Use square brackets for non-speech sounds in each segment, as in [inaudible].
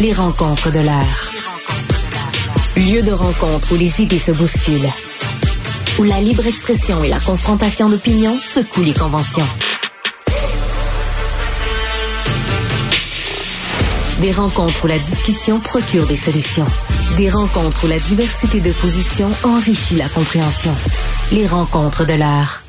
Les rencontres de l'air. Lieu de rencontre où les idées se bousculent. Où la libre expression et la confrontation d'opinions secouent les conventions. Des rencontres où la discussion procure des solutions. Des rencontres où la diversité de positions enrichit la compréhension. Les rencontres de l'art.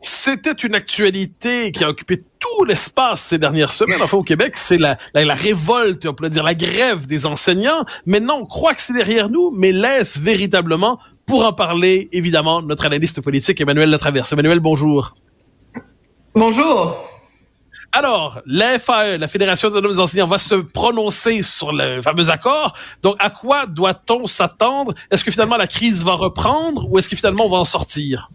C'était une actualité qui a occupé tout l'espace ces dernières semaines? Enfin, au Québec, c'est la, la, révolte, on peut dire la grève des enseignants. Maintenant, on croit que c'est derrière nous, mais laisse véritablement, pour en parler, évidemment, notre analyste politique Emmanuel Latraverse. Emmanuel, bonjour. Bonjour. Alors, la FAE, la Fédération autonome des enseignants, va se prononcer sur le fameux accord. Donc, à quoi doit-on s'attendre? Est-ce que finalement la crise va reprendre ou est-ce que finalement on va en sortir?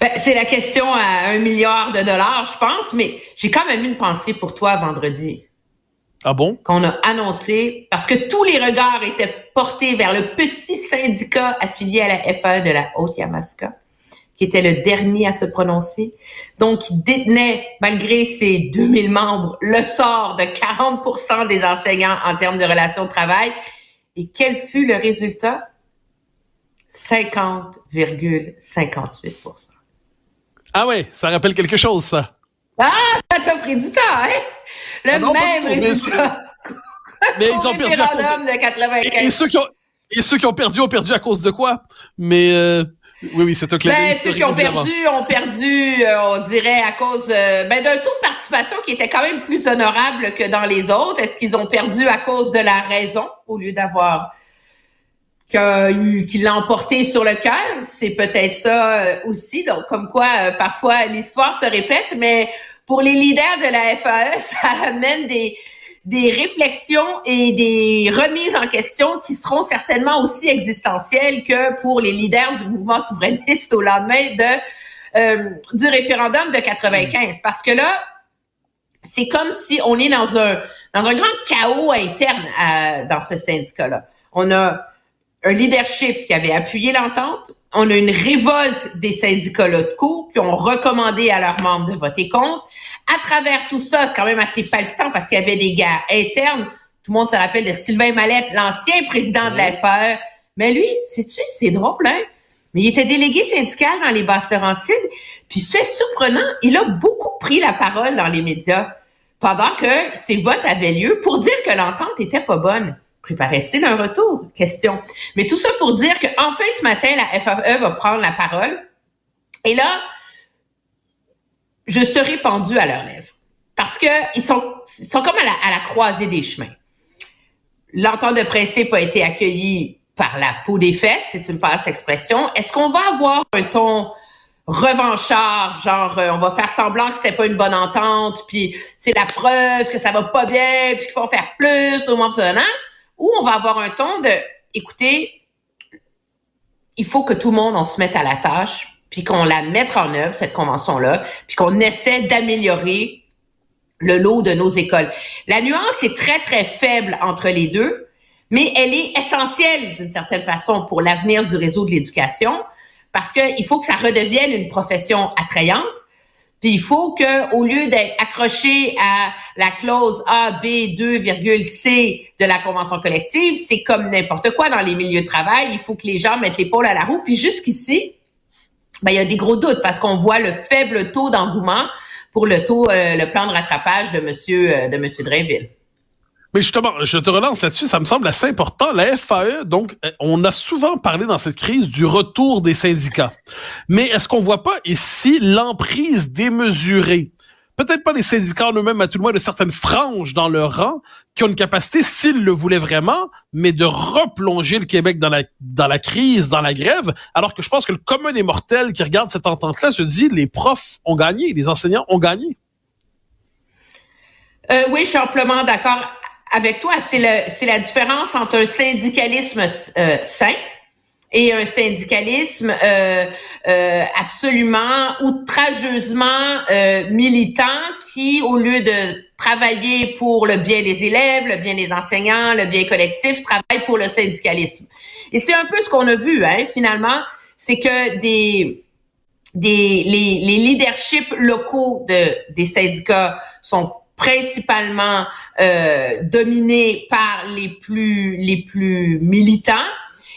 Ben, c'est la question à un milliard de dollars, je pense, mais j'ai quand même une pensée pour toi vendredi. Ah bon? Qu'on a annoncé, parce que tous les regards étaient portés vers le petit syndicat affilié à la FAE de la Haute-Yamaska qui était le dernier à se prononcer. Donc, il détenait, malgré ses 2000 membres, le sort de 40% des enseignants en termes de relations de travail. Et quel fut le résultat? 50,58 Ah ouais, ça rappelle quelque chose, ça. Ah, ça t'a pris du temps, hein? Le ah même résultat. [laughs] Mais, ils ont perdu à cause de... 95. Et, ceux qui ont, et ceux qui ont perdu ont perdu à cause de quoi? Mais... Euh... Oui, oui, c'est un clin ben, Ceux qui ont perdu ont perdu, euh, on dirait, à cause euh, ben, d'un taux de participation qui était quand même plus honorable que dans les autres. Est-ce qu'ils ont perdu à cause de la raison au lieu d'avoir qu'il l'a emporté sur le cœur? C'est peut-être ça euh, aussi. Donc, comme quoi, parfois, l'histoire se répète, mais pour les leaders de la FAE, [laughs] ça amène des, des réflexions et des remises en question qui seront certainement aussi existentielles que pour les leaders du mouvement souverainiste au lendemain de euh, du référendum de 95 parce que là c'est comme si on est dans un dans un grand chaos interne dans ce syndicat là. On a un leadership qui avait appuyé l'entente, on a une révolte des syndicats locaux qui ont recommandé à leurs membres de voter contre. À travers tout ça, c'est quand même assez palpitant parce qu'il y avait des guerres internes. Tout le monde se rappelle de Sylvain Mallette, l'ancien président de la. Mais lui, sais-tu, c'est drôle, hein? Mais il était délégué syndical dans les Basses-Laurentides. Puis, fait surprenant, il a beaucoup pris la parole dans les médias pendant que ces votes avaient lieu pour dire que l'entente était pas bonne. Préparait-il un retour? Question. Mais tout ça pour dire qu'enfin ce matin, la FAE va prendre la parole. Et là, je serai pendu à leurs lèvres. Parce que ils sont, sont comme à la, croisée des chemins. L'entente de principe a été accueillie par la peau des fesses, si tu me passes l'expression. Est-ce qu'on va avoir un ton revanchard, genre euh, on va faire semblant que c'était pas une bonne entente, puis c'est la preuve que ça va pas bien, puis qu'il faut faire plus au moment de ou on va avoir un ton de, écoutez, il faut que tout le monde on se mette à la tâche, puis qu'on la mette en œuvre, cette convention-là, puis qu'on essaie d'améliorer le lot de nos écoles. La nuance est très, très faible entre les deux, mais elle est essentielle d'une certaine façon pour l'avenir du réseau de l'éducation, parce qu'il faut que ça redevienne une profession attrayante, puis il faut que, au lieu d'être accroché à la clause A, B, 2,C de la convention collective, c'est comme n'importe quoi dans les milieux de travail. Il faut que les gens mettent l'épaule à la roue. Puis jusqu'ici, ben, il y a des gros doutes parce qu'on voit le faible taux d'engouement pour le taux, euh, le plan de rattrapage de Monsieur euh, de Monsieur Drainville. Mais justement, je te relance là-dessus, ça me semble assez important. La FAE, donc, euh, on a souvent parlé dans cette crise du retour des syndicats. Mais est-ce qu'on voit pas ici l'emprise démesurée? Peut-être pas les syndicats en eux-mêmes, à tout le moins de certaines franges dans leur rang, qui ont une capacité, s'ils le voulaient vraiment, mais de replonger le Québec dans la, dans la crise, dans la grève, alors que je pense que le commun des mortels qui regarde cette entente-là se dit, les profs ont gagné, les enseignants ont gagné. Euh, oui, je suis amplement d'accord avec toi. C'est la différence entre un syndicalisme euh, sain, et un syndicalisme euh, euh, absolument outrageusement euh, militant qui, au lieu de travailler pour le bien des élèves, le bien des enseignants, le bien collectif, travaille pour le syndicalisme. Et c'est un peu ce qu'on a vu, hein, finalement, c'est que des des les, les leaderships locaux de des syndicats sont principalement euh, dominés par les plus les plus militants.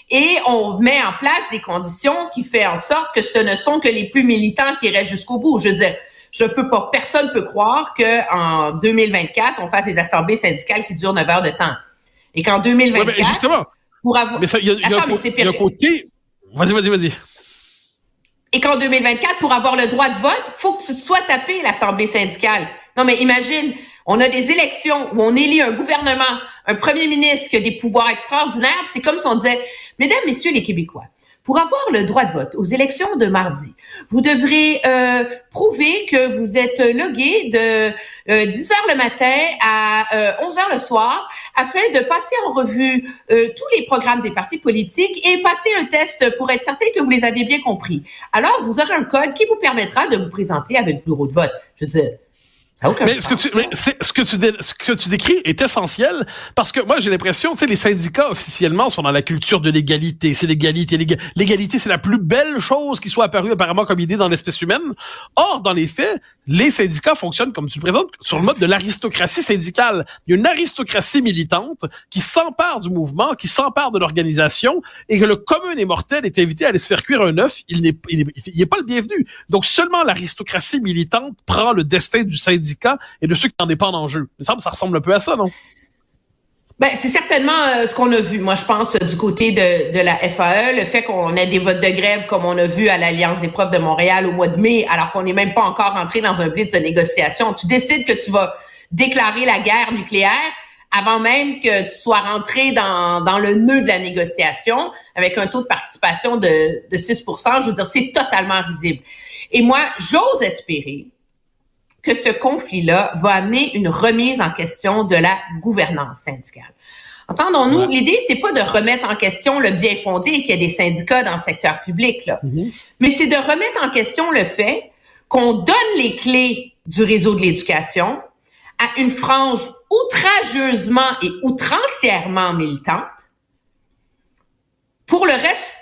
Et on met en place des conditions qui fait en sorte que ce ne sont que les plus militants qui restent jusqu'au bout. Je veux dire, je peux pas, personne peut croire que en 2024 on fasse des assemblées syndicales qui durent 9 heures de temps. Et qu'en 2024 justement pour avoir mais il y, a, un côté vas-y vas-y vas-y. Et qu'en 2024 pour avoir le droit de vote faut que tu te sois tapé l'assemblée syndicale non mais imagine on a des élections où on élit un gouvernement, un premier ministre qui a des pouvoirs extraordinaires. C'est comme si on disait, Mesdames, Messieurs les Québécois, pour avoir le droit de vote aux élections de mardi, vous devrez euh, prouver que vous êtes logué de 10 euh, heures le matin à 11 euh, heures le soir afin de passer en revue tous les programmes des partis politiques et passer un test pour être certain que vous les avez bien compris. Alors, vous aurez un code qui vous permettra de vous présenter avec le bureau de vote. Je veux dire, mais, ce que, tu, mais ce, que tu, ce que tu décris est essentiel parce que moi j'ai l'impression, tu sais, les syndicats officiellement sont dans la culture de l'égalité. C'est l'égalité. L'égalité, c'est la plus belle chose qui soit apparue apparemment comme idée dans l'espèce humaine. Or, dans les faits, les syndicats fonctionnent, comme tu le présentes, sur le mode de l'aristocratie syndicale. Il y a une aristocratie militante qui s'empare du mouvement, qui s'empare de l'organisation et que le commun des mortels est invité à aller se faire cuire un œuf. Il n'est il n'est pas le bienvenu. Donc seulement l'aristocratie militante prend le destin du syndicat et de ceux qui en dépendent en jeu. Ça ressemble un peu à ça, non? Ben, c'est certainement euh, ce qu'on a vu, moi, je pense, du côté de, la FAE, le fait qu'on ait des votes de grève comme on a vu à l'Alliance des profs de Montréal au mois de mai, alors qu'on n'est même pas encore entré dans un blitz de négociation. Tu décides que tu vas déclarer la guerre nucléaire avant même que tu sois rentré dans, dans le nœud de la négociation avec un taux de participation de, de 6% Je veux dire, c'est totalement risible. Et moi, j'ose espérer que ce conflit-là va amener une remise en question de la gouvernance syndicale. Entendons-nous, l'idée, c'est pas de remettre en question le bien fondé qu'il y ait des syndicats dans le secteur public, là. Mm-hmm. mais c'est de remettre en question le fait qu'on donne les clés du réseau de l'éducation à une frange outrageusement et outrancièrement militante pour le reste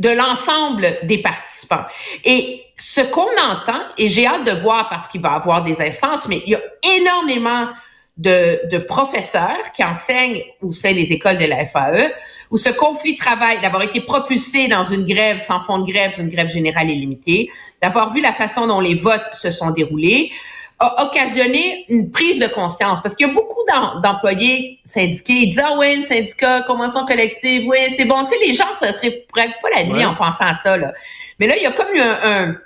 de l'ensemble des participants. Et ce qu'on entend, et j'ai hâte de voir parce qu'il va y avoir des instances, mais il y a énormément de, de professeurs qui enseignent au sein des écoles de la FAE, où ce conflit de travail, d'avoir été propulsé dans une grève sans fond de grève, une grève générale et limitée, d'avoir vu la façon dont les votes se sont déroulés, a occasionné une prise de conscience. Parce qu'il y a beaucoup d'employés syndiqués ils disent ah oui le syndicat convention collective oui c'est bon. Tu sais les gens se seraient pas la nuit en pensant à ça là. Mais là il y a comme eu un,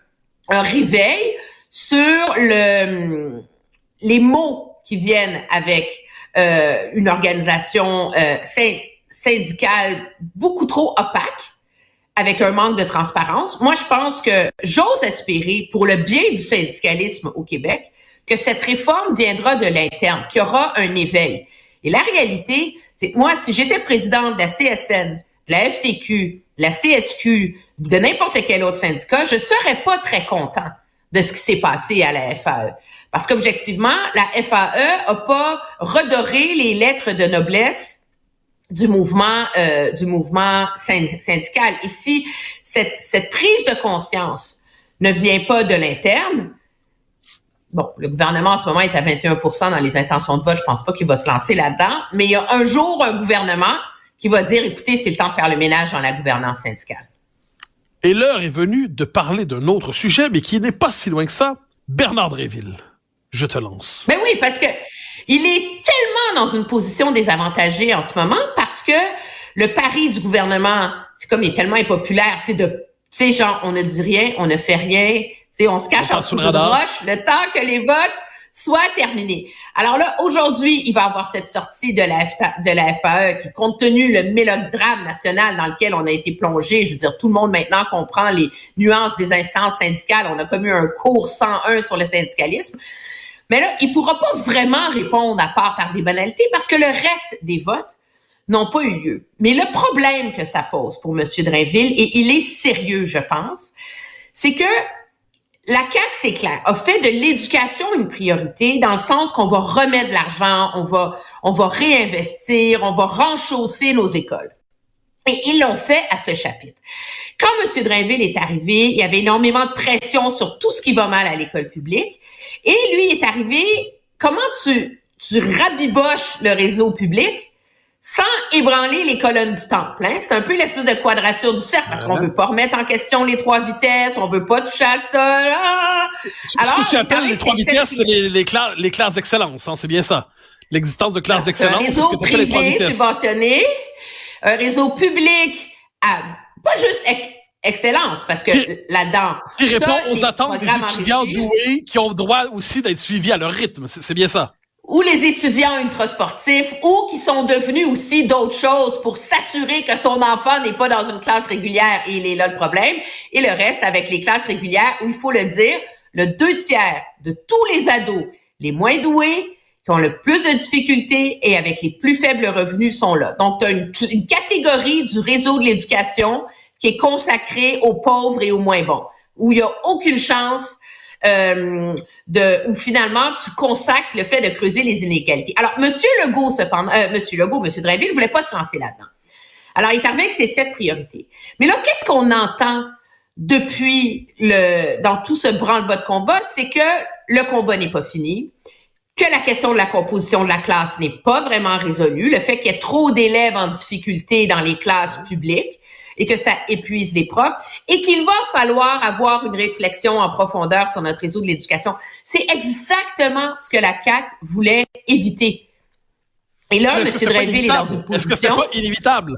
un, réveil sur le les mots qui viennent avec euh, une organisation euh, syndicale beaucoup trop opaque avec un manque de transparence. Moi, je pense que j'ose espérer, pour le bien du syndicalisme au Québec, que cette réforme viendra de l'interne, qu'il y aura un éveil. Et la réalité, c'est que moi, si j'étais présidente de la CSN, de la FTQ, de la CSQ, de n'importe quel autre syndicat, je serais pas très content de ce qui s'est passé à la FAE. Parce qu'objectivement, la FAE a pas redoré les lettres de noblesse du mouvement euh, du mouvement syndical. Ici, cette, cette prise de conscience ne vient pas de l'interne, bon, le gouvernement en ce moment est à 21% dans les intentions de vote. Je pense pas qu'il va se lancer là-dedans. Mais il y a un jour un gouvernement qui va dire, écoutez, c'est le temps de faire le ménage dans la gouvernance syndicale. Et l'heure est venue de parler d'un autre sujet, mais qui n'est pas si loin que ça. Bernard Dréville, je te lance. Ben oui, parce que il est tellement dans une position désavantagée en ce moment parce que le pari du gouvernement, c'est comme il est tellement impopulaire, c'est de, tu sais, genre, on ne dit rien, on ne fait rien, on se cache en dessous de roche le temps que les votes soient terminés. Alors là, aujourd'hui, il va y avoir cette sortie de la, de la FAE qui, compte tenu le mélodrame national dans lequel on a été plongé, je veux dire, tout le monde maintenant comprend les nuances des instances syndicales. On a commis un cours 101 sur le syndicalisme. Mais là, il pourra pas vraiment répondre à part par des banalités parce que le reste des votes n'ont pas eu lieu. Mais le problème que ça pose pour M. Drainville, et il est sérieux, je pense, c'est que la CAQ, c'est clair, a fait de l'éducation une priorité dans le sens qu'on va remettre de l'argent, on va, on va réinvestir, on va renchausser nos écoles. Et ils l'ont fait à ce chapitre. Quand M. Drainville est arrivé, il y avait énormément de pression sur tout ce qui va mal à l'école publique. Et lui est arrivé comment tu, tu rabiboches le réseau public? Sans ébranler les colonnes du temple. Hein? C'est un peu l'espèce de quadrature du cercle parce qu'on veut pas remettre en question les trois vitesses, on veut pas toucher à ça. Ah! Alors, ce que tu appelles les trois vitesses, c'est les, les, classes, les classes d'excellence, hein? c'est bien ça. L'existence de classes d'excellence, c'est ce que tu appelles les trois vitesses. subventionné, un réseau public à pas juste excellence, parce que là-dedans... Qui répond aux attentes des étudiants doués qui ont le droit aussi d'être suivis à leur rythme. C'est bien ça ou les étudiants ultrasportifs, ou qui sont devenus aussi d'autres choses pour s'assurer que son enfant n'est pas dans une classe régulière et il est là le problème, et le reste avec les classes régulières où il faut le dire, le deux tiers de tous les ados les moins doués, qui ont le plus de difficultés et avec les plus faibles revenus sont là. Donc, tu as une, une catégorie du réseau de l'éducation qui est consacrée aux pauvres et aux moins bons, où il n'y a aucune chance euh, de où finalement tu consacres le fait de creuser les inégalités. Alors, Monsieur Legault, cependant, euh, Monsieur Legault, Monsieur Drainville, voulait pas se lancer là-dedans. Alors, il est arrivé avec ses sept priorités. Mais là, qu'est-ce qu'on entend depuis le dans tout ce branle-bas de combat, c'est que le combat n'est pas fini, que la question de la composition de la classe n'est pas vraiment résolue, le fait qu'il y ait trop d'élèves en difficulté dans les classes publiques, et que ça épuise les profs et qu'il va falloir avoir une réflexion en profondeur sur notre réseau de l'éducation. C'est exactement ce que la CAQ voulait éviter. Et là, M. Dreyville est dans une position... Est-ce que c'était pas inévitable?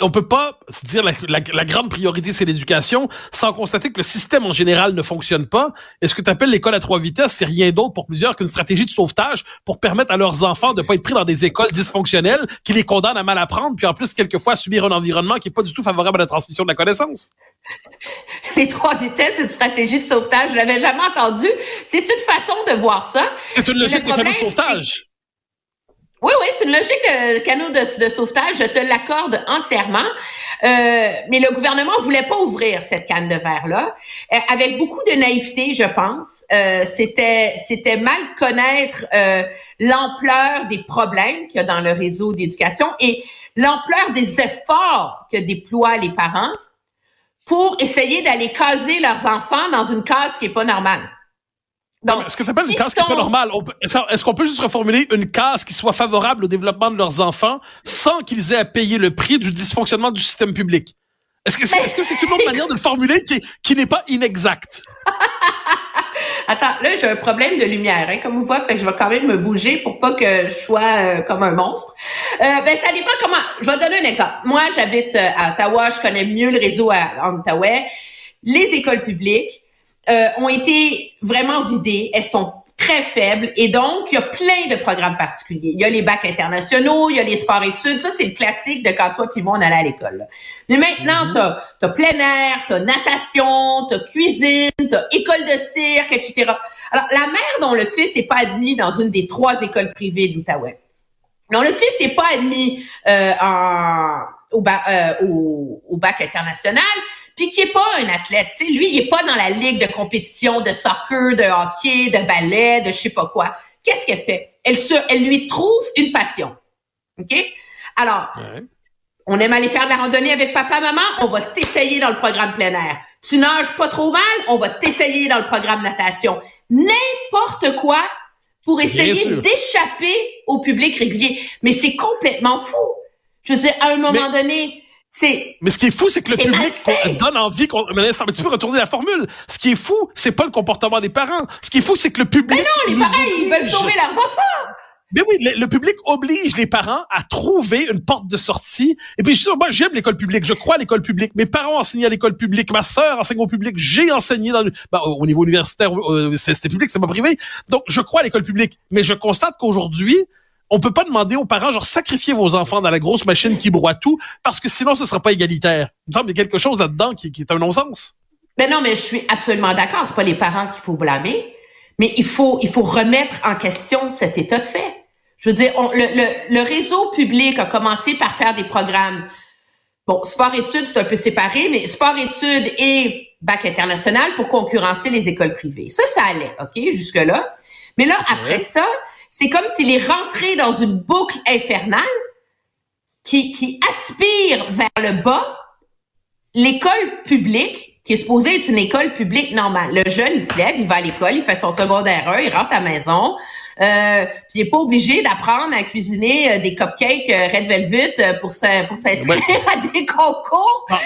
On peut pas se dire la, la, grande priorité c'est l'éducation sans constater que le système en général ne fonctionne pas. Et ce que tu appelles l'école à trois vitesses, c'est rien d'autre pour plusieurs qu'une stratégie de sauvetage pour permettre à leurs enfants de pas être pris dans des écoles dysfonctionnelles qui les condamnent à mal apprendre, puis en plus quelquefois à subir un environnement qui est pas du tout favorable à la transmission de la connaissance. [laughs] Les trois vitesses, c'est une stratégie de sauvetage. Je l'avais jamais entendu. C'est une façon de voir ça. C'est une logique de de sauvetage. Oui, oui, c'est une logique de canot de, sauvetage, je te l'accorde entièrement. Euh, mais le gouvernement voulait pas ouvrir cette canne de verre-là, euh, avec beaucoup de naïveté, je pense. Euh, c'était, c'était mal connaître l'ampleur des problèmes qu'il y a dans le réseau d'éducation et l'ampleur des efforts que déploient les parents pour essayer d'aller caser leurs enfants dans une case qui est pas normale. Donc, est-ce que tu appelles une case qui n'est pas normale? Est-ce qu'on peut juste reformuler une case qui soit favorable au développement de leurs enfants sans qu'ils aient à payer le prix du dysfonctionnement du système public? Est-ce que c'est est -ce c'est une autre manière de le formuler qui, qui n'est pas inexacte? [laughs] Attends, là, j'ai un problème de lumière, hein, comme vous voyez, fait que je vais quand même me bouger pour pas que je sois euh, comme un monstre. Euh, ben, ça dépend comment. Je vais donner un exemple. Moi, j'habite euh, à Ottawa, je connais mieux le réseau en Ottawa. Les écoles publiques, euh, ont été vraiment vidées. Elles sont très faibles et donc il y a plein de programmes particuliers. Il y a les bacs internationaux, il y a les sports-études. Ça, c'est le classique de quand toi puis moi, on allait à l'école. Mais maintenant, mm tu as, plein air, tu as natation, tu as cuisine, tu as école de cirque, etc. Alors, la mère dont le fils n'est pas admis dans une des trois écoles privées de l'Outaouais, non, le fils n'est pas admis euh, en, au, euh, au, au bac international, puis qui est pas un athlète, tu sais, lui, il est pas dans la ligue de compétition de soccer, de hockey, de ballet, de je sais pas quoi. Qu'est-ce qu'elle fait? Elle se, elle lui trouve une passion. OK? Alors, on aime aller faire de la randonnée avec papa, maman, on va t'essayer dans le programme plein air. Tu nages pas trop mal, on va t'essayer dans le programme natation. N'importe quoi pour essayer d'échapper au public régulier. Mais c'est complètement fou. Je veux dire, à un moment donné, mais ce qui est fou, c'est que le public donne envie qu'on. Mais ça, tu peux retourner la formule. Ce qui est fou, c'est pas le comportement des parents. Ce qui est fou, c'est que le public. Mais non, les parents, ils veulent sauver leurs enfants. Mais oui, le, public oblige les parents à trouver une porte de sortie. Et puis, je, moi, j'aime l'école publique. Je crois à l'école publique. Mes parents enseignaient à l'école publique. Ma sœur enseigne au public. J'ai enseigné dans le, ben, au niveau universitaire. Euh, c'était public, c'est pas privé. Donc, je crois à l'école publique. Mais je constate qu'aujourd'hui, on peut pas demander aux parents, genre, sacrifier vos enfants dans la grosse machine qui broie tout, parce que sinon, ce sera pas égalitaire. Il me semble qu'il y a quelque chose là-dedans qui, est un non-sens. Mais non, mais je suis absolument d'accord. C'est pas les parents qu'il faut blâmer, mais il faut, il faut remettre en question cet état de fait. Je veux dire, le, le, réseau public a commencé par faire des programmes. Bon, sport-études, c'est un peu séparé, mais sport-études et bac international pour concurrencer les écoles privées. Ça, ça allait, OK, jusque-là. Mais là, après ça, c'est comme s'il est rentré dans une boucle infernale qui, qui aspire vers le bas l'école publique, qui est supposée être une école publique normale. Le jeune, il se lève, il va à l'école, il fait son secondaire 1, il rentre à la maison, Euh, puis il n'est pas obligé d'apprendre à cuisiner euh, des cupcakes euh, Red Velvet pour, pour s'inscrire [laughs] à des concours ah.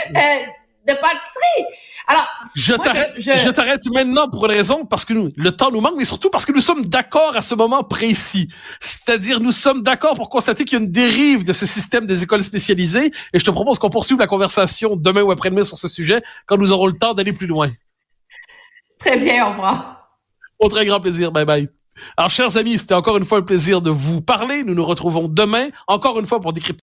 de pâtisserie. Alors, je t'arrête, je... t'arrête maintenant pour une raison parce que nous, le temps nous manque, mais surtout parce que nous sommes d'accord à ce moment précis. C'est-à-dire, nous sommes d'accord pour constater qu'il y a une dérive de ce système des écoles spécialisées. Et je te propose qu'on poursuive la conversation demain ou après-demain sur ce sujet quand nous aurons le temps d'aller plus loin. Très bien, au revoir. Au très grand plaisir. Bye bye. Alors, chers amis, c'était encore une fois un plaisir de vous parler. Nous nous retrouvons demain, encore une fois, pour décrypter